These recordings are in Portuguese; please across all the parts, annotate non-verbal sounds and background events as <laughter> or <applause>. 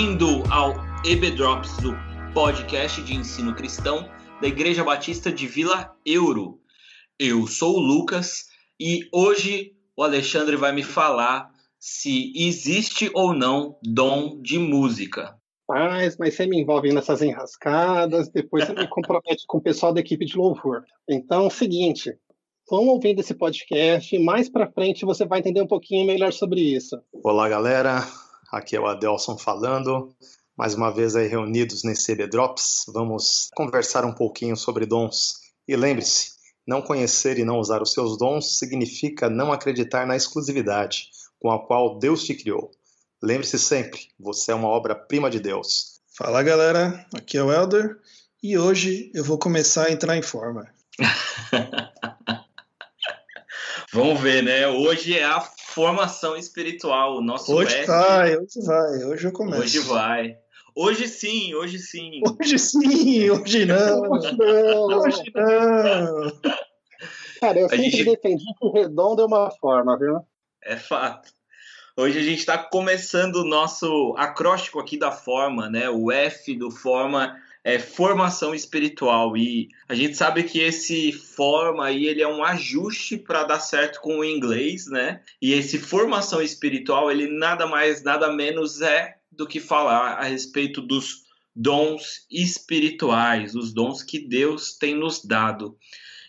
Bem-vindo ao EB Drops, do podcast de ensino cristão da Igreja Batista de Vila Euro. Eu sou o Lucas e hoje o Alexandre vai me falar se existe ou não dom de música. Mas, mas você me envolve nessas enrascadas, depois você me <laughs> compromete com o pessoal da equipe de louvor. Então, é o seguinte, vão ouvindo esse podcast, mais para frente você vai entender um pouquinho melhor sobre isso. Olá, galera. Aqui é o Adelson falando. Mais uma vez aí reunidos nesse EB Drops, vamos conversar um pouquinho sobre dons. E lembre-se, não conhecer e não usar os seus dons significa não acreditar na exclusividade com a qual Deus te criou. Lembre-se sempre, você é uma obra-prima de Deus. Fala galera, aqui é o Elder e hoje eu vou começar a entrar em forma. <laughs> Vamos ver, né? Hoje é a formação espiritual. O nosso hoje F... vai, hoje vai, hoje eu começo. Hoje vai. Hoje sim, hoje sim. Hoje sim, hoje não. <laughs> Hoje não. Hoje não. Cara, eu A sempre gente- defendi que o redondo é uma forma, viu? É fato. Hoje a gente está começando o nosso acróstico aqui da forma, né? O F do forma é formação espiritual e a gente sabe que esse forma aí ele é um ajuste para dar certo com o inglês, né? E esse formação espiritual ele nada mais nada menos é do que falar a respeito dos dons espirituais, os dons que Deus tem nos dado.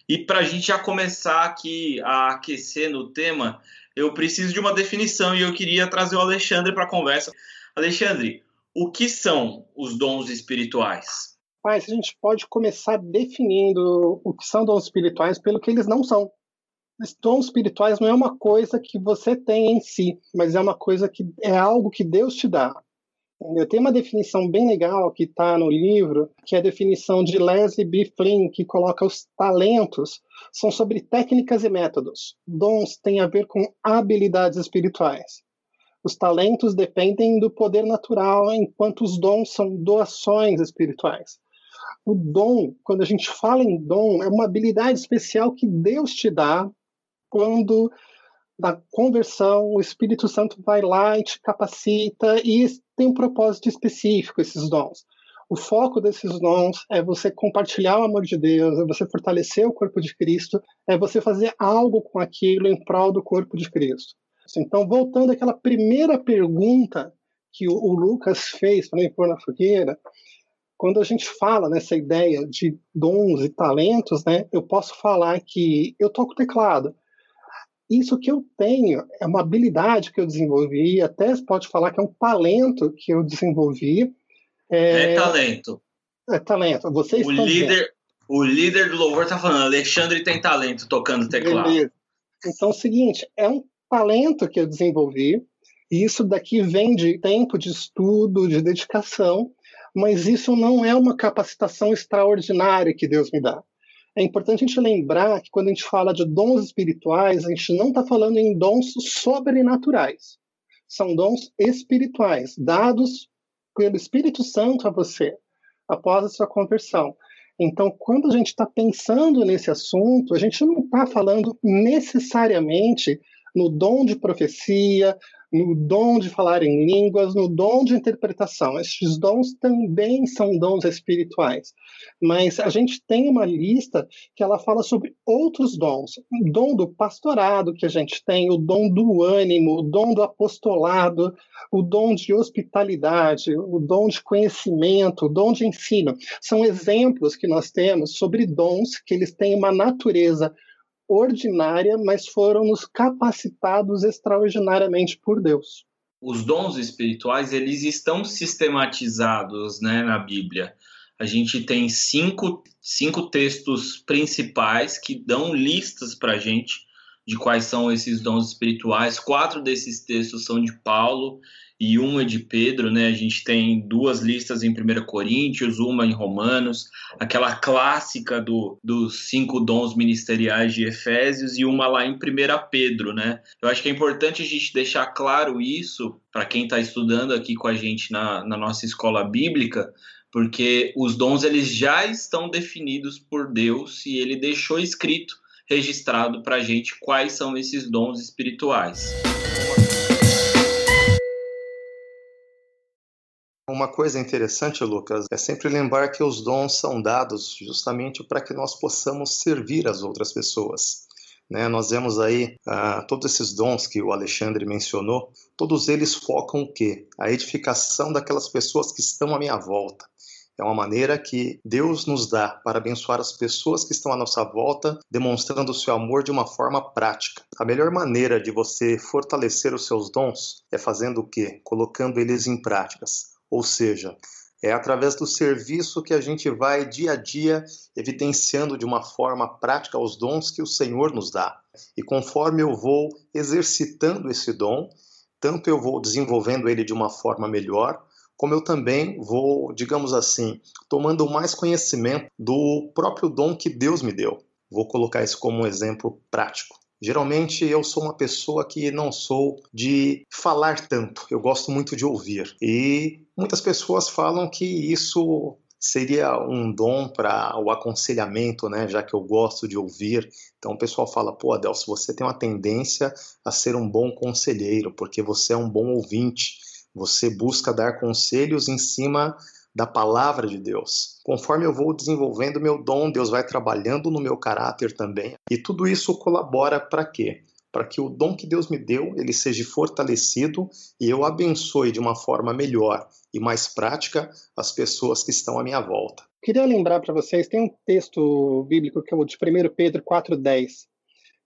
E para a gente já começar aqui a aquecer no tema, eu preciso de uma definição e eu queria trazer o Alexandre para a conversa. Alexandre, o que são os dons espirituais? Mas a gente pode começar definindo o que são dons espirituais pelo que eles não são. Os dons espirituais não é uma coisa que você tem em si, mas é uma coisa que é algo que Deus te dá. Eu tenho uma definição bem legal que está no livro, que é a definição de Leslie B. Flynn, que coloca os talentos são sobre técnicas e métodos. Dons têm a ver com habilidades espirituais. Os talentos dependem do poder natural, enquanto os dons são doações espirituais. O dom, quando a gente fala em dom, é uma habilidade especial que Deus te dá quando na conversão o Espírito Santo vai lá e te capacita e tem um propósito específico esses dons. O foco desses dons é você compartilhar o amor de Deus, é você fortalecer o corpo de Cristo, é você fazer algo com aquilo em prol do corpo de Cristo. Então, voltando àquela primeira pergunta que o, o Lucas fez para me pôr na fogueira, quando a gente fala nessa ideia de dons e talentos, né, eu posso falar que eu toco teclado. Isso que eu tenho é uma habilidade que eu desenvolvi, até se pode falar que é um talento que eu desenvolvi. É, talento. É talento. Vocês O vendo. líder, o líder do louvor tá falando, Alexandre tem talento tocando teclado. Beleza. Então é o seguinte, é um talento que eu desenvolvi, e isso daqui vem de tempo de estudo, de dedicação, mas isso não é uma capacitação extraordinária que Deus me dá. É importante a gente lembrar que quando a gente fala de dons espirituais, a gente não está falando em dons sobrenaturais. São dons espirituais, dados pelo Espírito Santo a você, após a sua conversão. Então, quando a gente está pensando nesse assunto, a gente não está falando necessariamente no dom de profecia, no dom de falar em línguas, no dom de interpretação. Estes dons também são dons espirituais. Mas a gente tem uma lista que ela fala sobre outros dons. O dom do pastorado que a gente tem, o dom do ânimo, o dom do apostolado, o dom de hospitalidade, o dom de conhecimento, o dom de ensino. São exemplos que nós temos sobre dons que eles têm uma natureza ordinária, mas foram nos capacitados extraordinariamente por Deus. Os dons espirituais, eles estão sistematizados né, na Bíblia. A gente tem cinco, cinco textos principais que dão listas para a gente de quais são esses dons espirituais. Quatro desses textos são de Paulo e um é de Pedro, né? A gente tem duas listas em 1 Coríntios, uma em Romanos, aquela clássica do, dos cinco dons ministeriais de Efésios e uma lá em 1 Pedro, né? Eu acho que é importante a gente deixar claro isso para quem está estudando aqui com a gente na, na nossa escola bíblica, porque os dons eles já estão definidos por Deus e ele deixou escrito, registrado para a gente quais são esses dons espirituais. Uma coisa interessante, Lucas, é sempre lembrar que os dons são dados justamente para que nós possamos servir as outras pessoas. Né? Nós vemos aí ah, todos esses dons que o Alexandre mencionou, todos eles focam o quê? A edificação daquelas pessoas que estão à minha volta. É uma maneira que Deus nos dá para abençoar as pessoas que estão à nossa volta, demonstrando o seu amor de uma forma prática. A melhor maneira de você fortalecer os seus dons é fazendo o quê? Colocando eles em práticas. Ou seja, é através do serviço que a gente vai dia a dia evidenciando de uma forma prática os dons que o Senhor nos dá. E conforme eu vou exercitando esse dom, tanto eu vou desenvolvendo ele de uma forma melhor, como eu também vou, digamos assim, tomando mais conhecimento do próprio dom que Deus me deu. Vou colocar isso como um exemplo prático. Geralmente eu sou uma pessoa que não sou de falar tanto, eu gosto muito de ouvir. E muitas pessoas falam que isso seria um dom para o aconselhamento, né? Já que eu gosto de ouvir. Então o pessoal fala: pô, Adelso, você tem uma tendência a ser um bom conselheiro, porque você é um bom ouvinte. Você busca dar conselhos em cima da palavra de Deus. Conforme eu vou desenvolvendo meu dom, Deus vai trabalhando no meu caráter também. E tudo isso colabora para quê? Para que o dom que Deus me deu, ele seja fortalecido e eu abençoe de uma forma melhor e mais prática as pessoas que estão à minha volta. Queria lembrar para vocês, tem um texto bíblico que é o de 1 Pedro 4:10,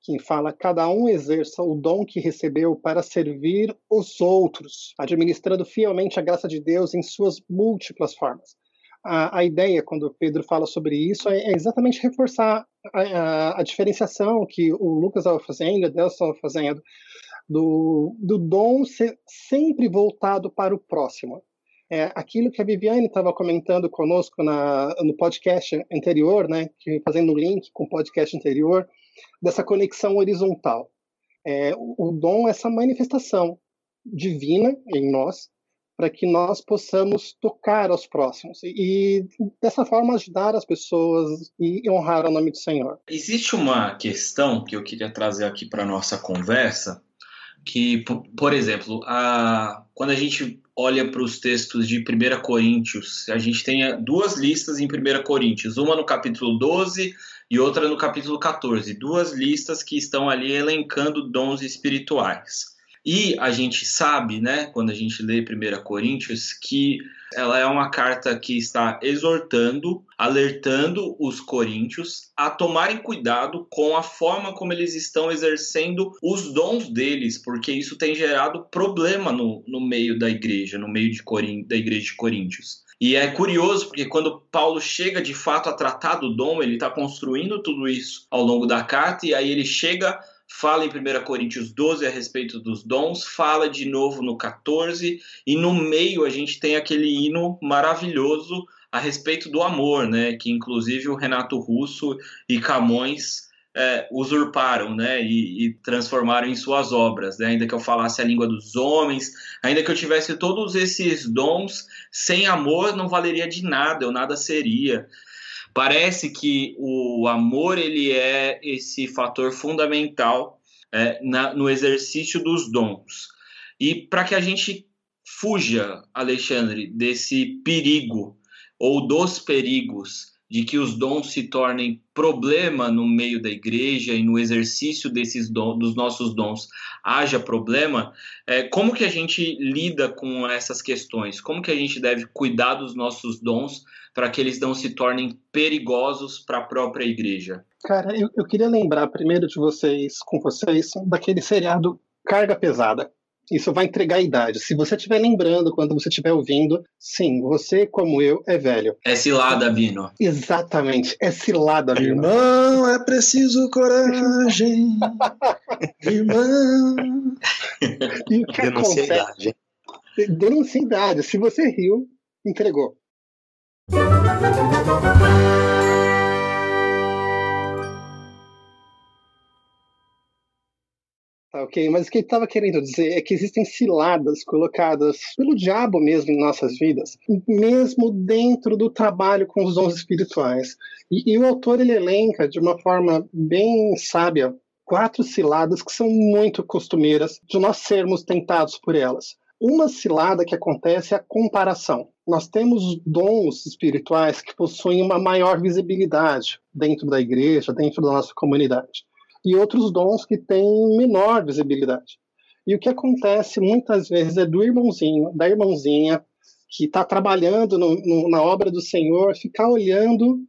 que fala: cada um exerça o dom que recebeu para servir os outros, administrando fielmente a graça de Deus em suas múltiplas formas. A, a ideia, quando Pedro fala sobre isso, é, é exatamente reforçar a, a, a, diferenciação que o Lucas estava fazendo, Deus estava fazendo, do, do dom ser sempre voltado para o próximo. É, aquilo que a Viviane estava comentando conosco na, no podcast anterior, né, que, fazendo o link com o podcast anterior, dessa conexão horizontal. É, o dom é essa manifestação divina em nós, para que nós possamos tocar aos próximos e, e, dessa forma ajudar as pessoas e honrar o nome do Senhor. Existe uma questão que eu queria trazer aqui para nossa conversa, que, por exemplo, a, quando a gente olha para os textos de 1 Coríntios, a gente tem duas listas em 1 Coríntios, uma no capítulo 12 e outra no capítulo 14, duas listas que estão ali elencando dons espirituais. E a gente sabe, né, quando a gente lê 1 Coríntios, que ela é uma carta que está exortando, alertando os coríntios a tomarem cuidado com a forma como eles estão exercendo os dons deles, porque isso tem gerado problema no, no meio da igreja, no meio de Corin da igreja de Coríntios. E é curioso porque quando Paulo chega de fato a tratar do dom, ele está construindo tudo isso ao longo da carta, e aí ele chega fala em 1 Coríntios 12 a respeito dos dons, fala de novo no 14, e no meio a gente tem aquele hino maravilhoso a respeito do amor, né? Que inclusive o Renato Russo e Camões é, usurparam, né? E, e, transformaram em suas obras, né? Ainda que eu falasse a língua dos homens, ainda que eu tivesse todos esses dons, sem amor não valeria de nada, eu nada seria. Parece que o amor ele é esse fator fundamental é, na, no exercício dos dons. E para que a gente fuja, Alexandre, desse perigo ou dos perigos de que os dons se tornem problema no meio da igreja e no exercício desses dons, dos nossos dons haja problema, é, como que a gente lida com essas questões? Como que a gente deve cuidar dos nossos dons para que eles não se tornem perigosos para a própria igreja? Cara, eu, eu queria lembrar primeiro de vocês, com vocês, daquele seriado Carga Pesada. Isso vai entregar a idade. Se você estiver lembrando quando você estiver ouvindo, sim, você, como eu, é velho. É cilada, Bino. Exatamente, é cilada, Bino. Irmão, é preciso coragem. <laughs> Irmão. E que Denuncia acontece? idade. Denuncia idade. Se você riu, entregou. Ok, mas o que ele estava querendo dizer é que existem ciladas colocadas pelo diabo mesmo em nossas vidas, mesmo dentro do trabalho com os dons espirituais. E, e o autor ele elenca de uma forma bem sábia quatro ciladas que são muito costumeiras de nós sermos tentados por elas. Uma cilada que acontece é a comparação. Nós temos dons espirituais que possuem uma maior visibilidade dentro da igreja, dentro da nossa comunidade, e outros dons que têm menor visibilidade. E o que acontece muitas vezes é do irmãozinho, da irmãzinha, que está trabalhando no, no, na obra do Senhor, ficar olhando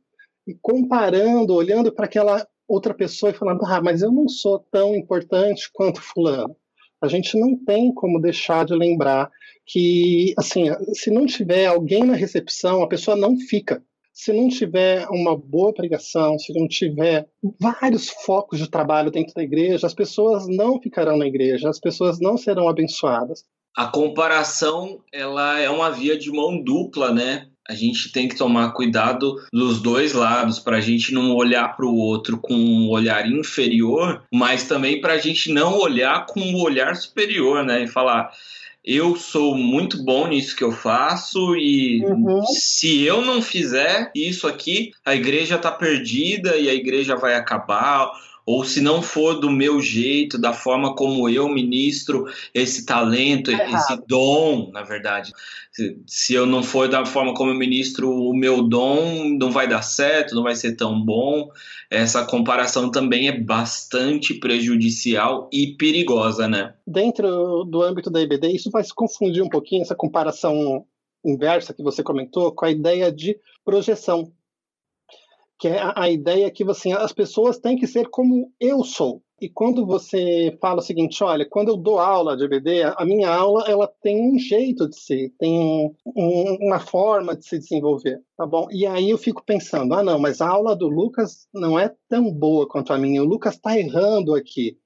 e comparando, olhando para aquela outra pessoa e falando: ah, mas eu não sou tão importante quanto Fulano. A gente não tem como deixar de lembrar que, assim, se não tiver alguém na recepção, a pessoa não fica. Se não tiver uma boa pregação, se não tiver vários focos de trabalho dentro da igreja, as pessoas não ficarão na igreja, as pessoas não serão abençoadas. A comparação, ela é uma via de mão dupla, né? a gente tem que tomar cuidado dos dois lados para a gente não olhar para o outro com um olhar inferior, mas também para a gente não olhar com um olhar superior, né? E falar eu sou muito bom nisso que eu faço e uhum. se eu não fizer isso aqui, a igreja está perdida e a igreja vai acabar ou se não for do meu jeito, da forma como eu ministro esse talento, é esse dom, na verdade. Se, se eu não for da forma como eu ministro o meu dom, não vai dar certo, não vai ser tão bom. Essa comparação também é bastante prejudicial e perigosa, né? Dentro do âmbito da IBD, isso vai se confundir um pouquinho, essa comparação inversa que você comentou, com a ideia de projeção que é a, ideia que assim, as pessoas têm que ser como eu sou. E quando você fala o seguinte, olha, quando eu dou aula de EBD, a minha aula ela tem um jeito de ser, tem um, uma forma de se desenvolver, tá bom? E aí eu fico pensando, ah não, mas a aula do Lucas não é tão boa quanto a minha, o Lucas está errando aqui.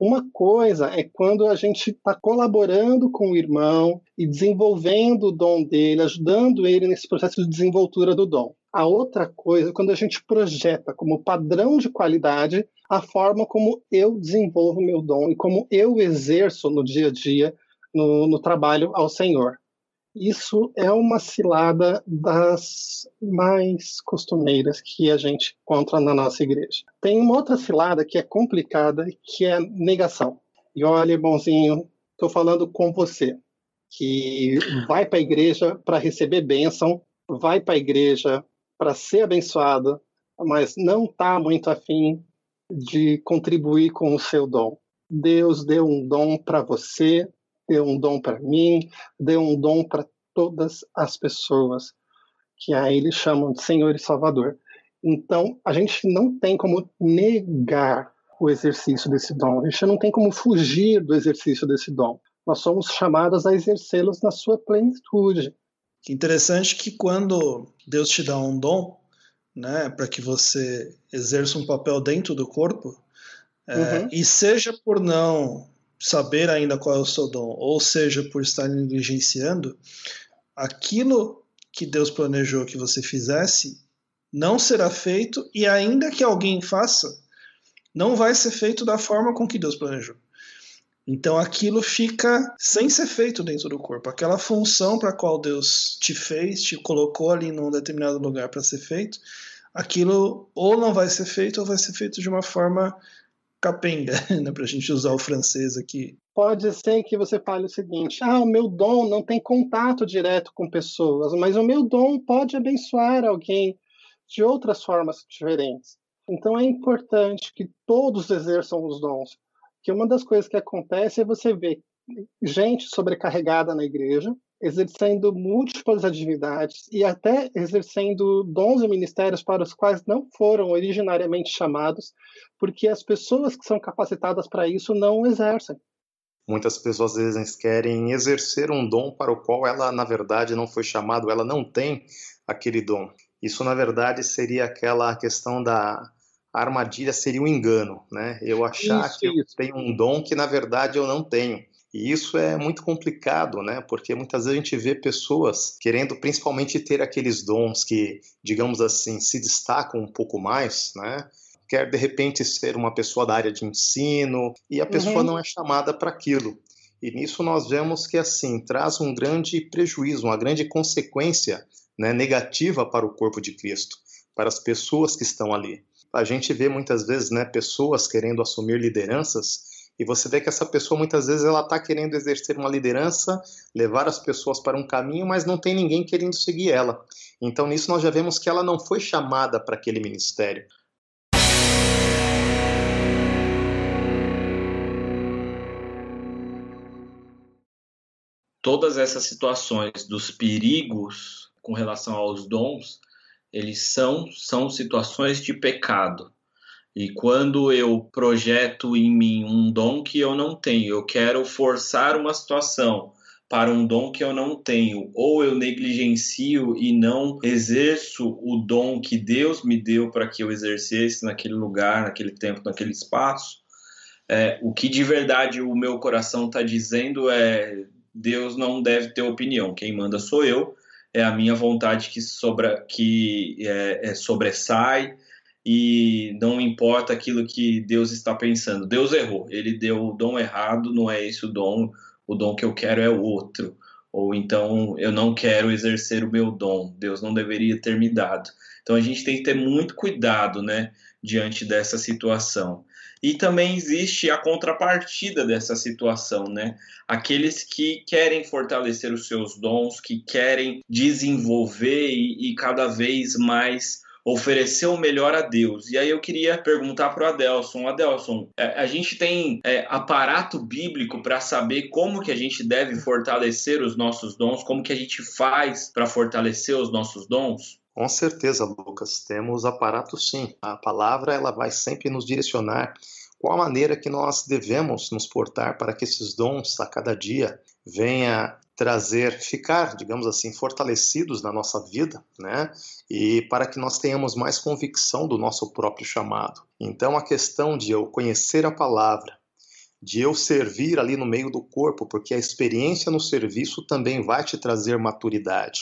Uma coisa é quando a gente está colaborando com o irmão e desenvolvendo o dom dele, ajudando ele nesse processo de desenvoltura do dom. A outra coisa, quando a gente projeta como padrão de qualidade a forma como eu desenvolvo meu dom e como eu exerço no dia a dia, no, no trabalho ao Senhor. Isso é uma cilada das mais costumeiras que a gente encontra na nossa igreja. Tem uma outra cilada que é complicada, que é negação. E olha, irmãozinho, estou falando com você, que vai para a igreja para receber bênção, vai para a igreja para ser abençoado, mas não está muito afim de contribuir com o seu dom. Deus deu um dom para você, deu um dom para mim, deu um dom para todas as pessoas, que aí eles chamam de Senhor e Salvador. Então, a gente não tem como negar o exercício desse dom, a gente não tem como fugir do exercício desse dom. Nós somos chamados a exercê-los na sua plenitude. Interessante que quando Deus te dá um dom, né, para que você exerça um papel dentro do corpo, é, uhum. e seja por não saber ainda qual é o seu dom, ou seja por estar negligenciando, aquilo que Deus planejou que você fizesse não será feito, e ainda que alguém faça, não vai ser feito da forma com que Deus planejou. Então aquilo fica sem ser feito dentro do corpo. Aquela função para a qual Deus te fez, te colocou ali num determinado lugar para ser feito, aquilo ou não vai ser feito ou vai ser feito de uma forma capenga, <laughs> né, para a gente usar o francês aqui. Pode ser que você fale o seguinte: ah, o meu dom não tem contato direto com pessoas, mas o meu dom pode abençoar alguém de outras formas diferentes. Então é importante que todos exerçam os dons que uma das coisas que acontece é você ver gente sobrecarregada na igreja, exercendo múltiplas atividades e até exercendo dons e ministérios para os quais não foram originariamente chamados, porque as pessoas que são capacitadas para isso não exercem. Muitas pessoas às vezes querem exercer um dom para o qual ela, na verdade, não foi chamado, ela não tem aquele dom. Isso, na verdade, seria aquela questão da a armadilha seria um engano, né? Eu achar isso, que eu tenho um dom que na verdade eu não tenho. E isso é muito complicado, né? Porque muitas vezes a gente vê pessoas querendo principalmente ter aqueles dons que, digamos assim, se destacam um pouco mais, né? Quer de repente ser uma pessoa da área de ensino e a pessoa uhum. não é chamada para aquilo. E nisso nós vemos que assim traz um grande prejuízo, uma grande consequência né, negativa para o corpo de Cristo, para as pessoas que estão ali a gente vê muitas vezes né, pessoas querendo assumir lideranças e você vê que essa pessoa muitas vezes ela está querendo exercer uma liderança, levar as pessoas para um caminho, mas não tem ninguém querendo seguir ela. Então nisso nós já vemos que ela não foi chamada para aquele ministério. Todas essas situações dos perigos com relação aos dons, eles são são situações de pecado. E quando eu projeto em mim um dom que eu não tenho, eu quero forçar uma situação para um dom que eu não tenho, ou eu negligencio e não exerço o dom que Deus me deu para que eu exercesse naquele lugar, naquele tempo, naquele espaço, é, o que de verdade o meu coração está dizendo é Deus não deve ter opinião, quem manda sou eu, é a minha vontade que, sobra, que é, é sobressai, e não importa aquilo que Deus está pensando. Deus errou, ele deu o dom errado, não é esse o dom, o dom que eu quero é outro. Ou então eu não quero exercer o meu dom, Deus não deveria ter me dado. Então a gente tem que ter muito cuidado, né, diante dessa situação. E também existe a contrapartida dessa situação, né? Aqueles que querem fortalecer os seus dons, que querem desenvolver e, e cada vez mais oferecer o melhor a Deus. E aí eu queria perguntar para o Adelson, Adelson, é, a gente tem é, aparato bíblico para saber como que a gente deve fortalecer os nossos dons, como que a gente faz para fortalecer os nossos dons? Com certeza, Lucas, temos aparato sim. A palavra ela vai sempre nos direcionar qual a maneira que nós devemos nos portar para que esses dons a cada dia venha trazer, ficar, digamos assim, fortalecidos na nossa vida, né? E para que nós tenhamos mais convicção do nosso próprio chamado. Então, a questão de eu conhecer a palavra, de eu servir ali no meio do corpo, porque a experiência no serviço também vai te trazer maturidade,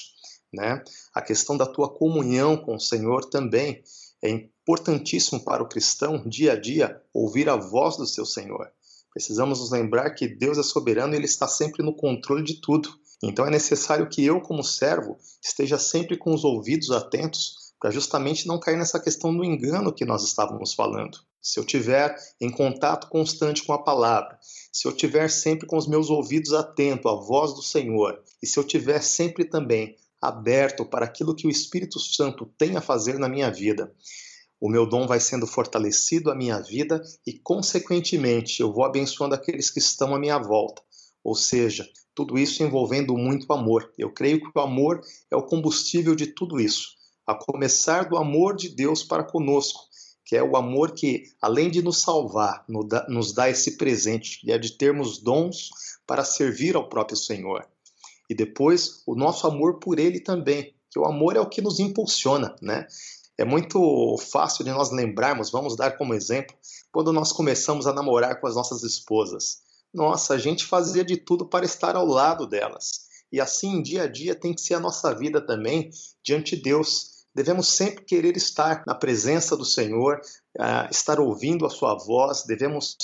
né? A questão da tua comunhão com o Senhor também é importantíssimo para o cristão, dia a dia, ouvir a voz do seu Senhor. Precisamos nos lembrar que Deus é soberano e Ele está sempre no controle de tudo. Então é necessário que eu, como servo, esteja sempre com os ouvidos atentos para justamente não cair nessa questão do engano que nós estávamos falando. Se eu tiver em contato constante com a palavra, se eu tiver sempre com os meus ouvidos atentos à voz do Senhor, e se eu tiver sempre também aberto para aquilo que o Espírito Santo tem a fazer na minha vida, o meu dom vai sendo fortalecido a minha vida e, consequentemente, eu vou abençoando aqueles que estão à minha volta. Ou seja, tudo isso envolvendo muito amor. Eu creio que o amor é o combustível de tudo isso, a começar do amor de Deus para conosco, que é o amor que, além de nos salvar, nos dá esse presente, que é de termos dons para servir ao próprio Senhor. E depois, o nosso amor por Ele também, que o amor é o que nos impulsiona, né? É muito fácil de nós lembrarmos, vamos dar como exemplo, quando nós começamos a namorar com as nossas esposas. Nossa, a gente fazia de tudo para estar ao lado delas. E assim, dia a dia, tem que ser a nossa vida também diante de Deus. Devemos sempre querer estar na presença do Senhor, uh, estar ouvindo a Sua voz, devemos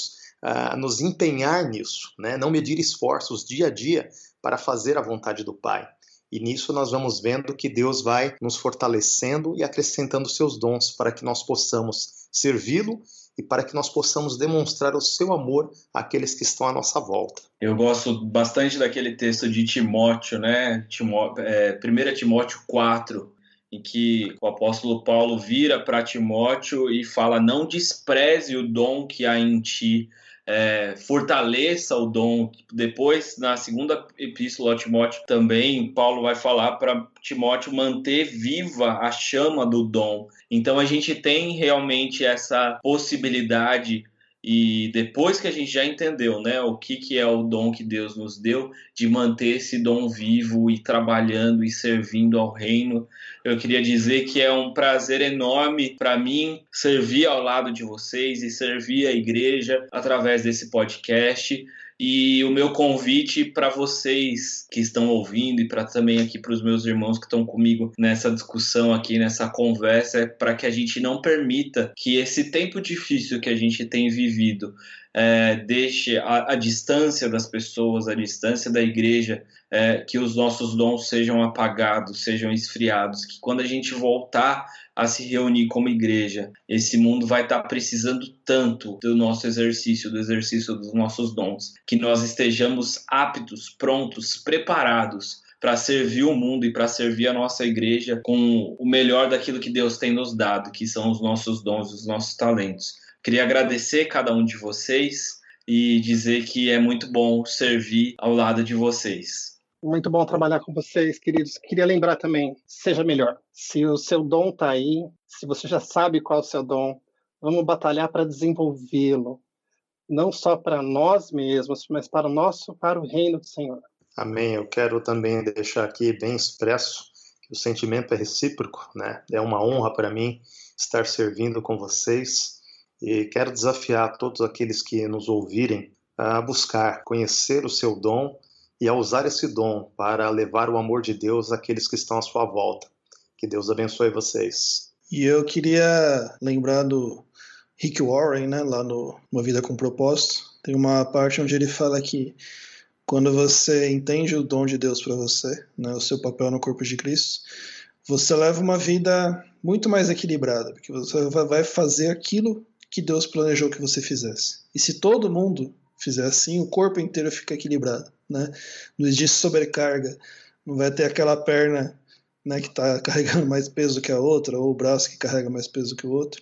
uh, nos empenhar nisso, né? não medir esforços dia a dia para fazer a vontade do Pai. E nisso nós vamos vendo que Deus vai nos fortalecendo e acrescentando seus dons para que nós possamos servi-lo e para que nós possamos demonstrar o seu amor àqueles que estão à nossa volta. Eu gosto bastante daquele texto de Timóteo, né? Timó é, 1 Timóteo 4, em que o apóstolo Paulo vira para Timóteo e fala: Não despreze o dom que há em ti, é, fortaleça o dom. Depois, na segunda epístola a Timóteo, também Paulo vai falar para Timóteo manter viva a chama do dom. Então a gente tem realmente essa possibilidade e depois que a gente já entendeu, né, o que, que é o dom que Deus nos deu, de manter esse dom vivo e trabalhando e servindo ao reino, eu queria dizer que é um prazer enorme para mim servir ao lado de vocês e servir a igreja através desse podcast. E o meu convite para vocês que estão ouvindo e para também aqui para os meus irmãos que estão comigo nessa discussão aqui, nessa conversa, é para que a gente não permita que esse tempo difícil que a gente tem vivido é, deixe a, a, distância das pessoas, a distância da igreja, é, que os nossos dons sejam apagados, sejam esfriados, que quando a gente voltar a se reunir como igreja, esse mundo vai estar tá precisando tanto do nosso exercício, do exercício dos nossos dons, que nós estejamos aptos, prontos, preparados para servir o mundo e para servir a nossa igreja com o melhor daquilo que Deus tem nos dado, que são os nossos dons, os nossos talentos. Queria agradecer cada um de vocês e dizer que é muito bom servir ao lado de vocês. Muito bom trabalhar com vocês, queridos. Queria lembrar também, seja melhor. Se o seu dom está aí, se você já sabe qual é o seu dom, vamos batalhar para desenvolvê-lo, não só para nós mesmos, mas para o nosso, para o reino do Senhor. Amém. Eu quero também deixar aqui bem expresso que o sentimento é recíproco, né? É uma honra para mim estar servindo com vocês e quero desafiar todos aqueles que nos ouvirem a buscar conhecer o seu dom e a usar esse dom para levar o amor de Deus àqueles que estão à sua volta. Que Deus abençoe vocês. E eu queria lembrar do Rick Warren, né, lá no Uma Vida com Propósito. Tem uma parte onde ele fala que quando você entende o dom de Deus para você, né, o seu papel no corpo de Cristo, você leva uma vida muito mais equilibrada, porque você vai fazer aquilo que Deus planejou que você fizesse. E se todo mundo fizer assim, o corpo inteiro fica equilibrado, né? Não existe sobrecarga, não vai ter aquela perna né, que está <laughs> carregando mais peso que a outra, ou o braço que carrega mais peso que o outro.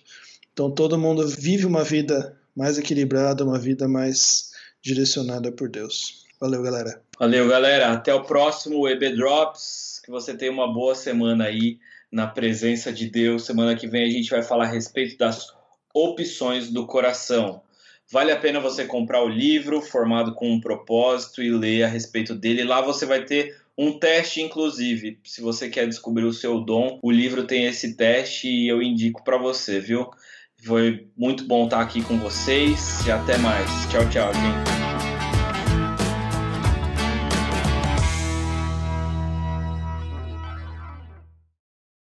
Então todo mundo vive uma vida mais equilibrada, uma vida mais direcionada por Deus. Valeu, galera. Valeu, galera. Até o próximo EB Drops. Que você tenha uma boa semana aí na presença de Deus. Semana que vem a gente vai falar a respeito das opções do coração. Vale a pena você comprar o livro formado com um propósito e ler a respeito dele. Lá você vai ter um teste, inclusive. Se você quer descobrir o seu dom, o livro tem esse teste e eu indico para você, viu? Foi muito bom estar aqui com vocês e até mais. Tchau, tchau, gente.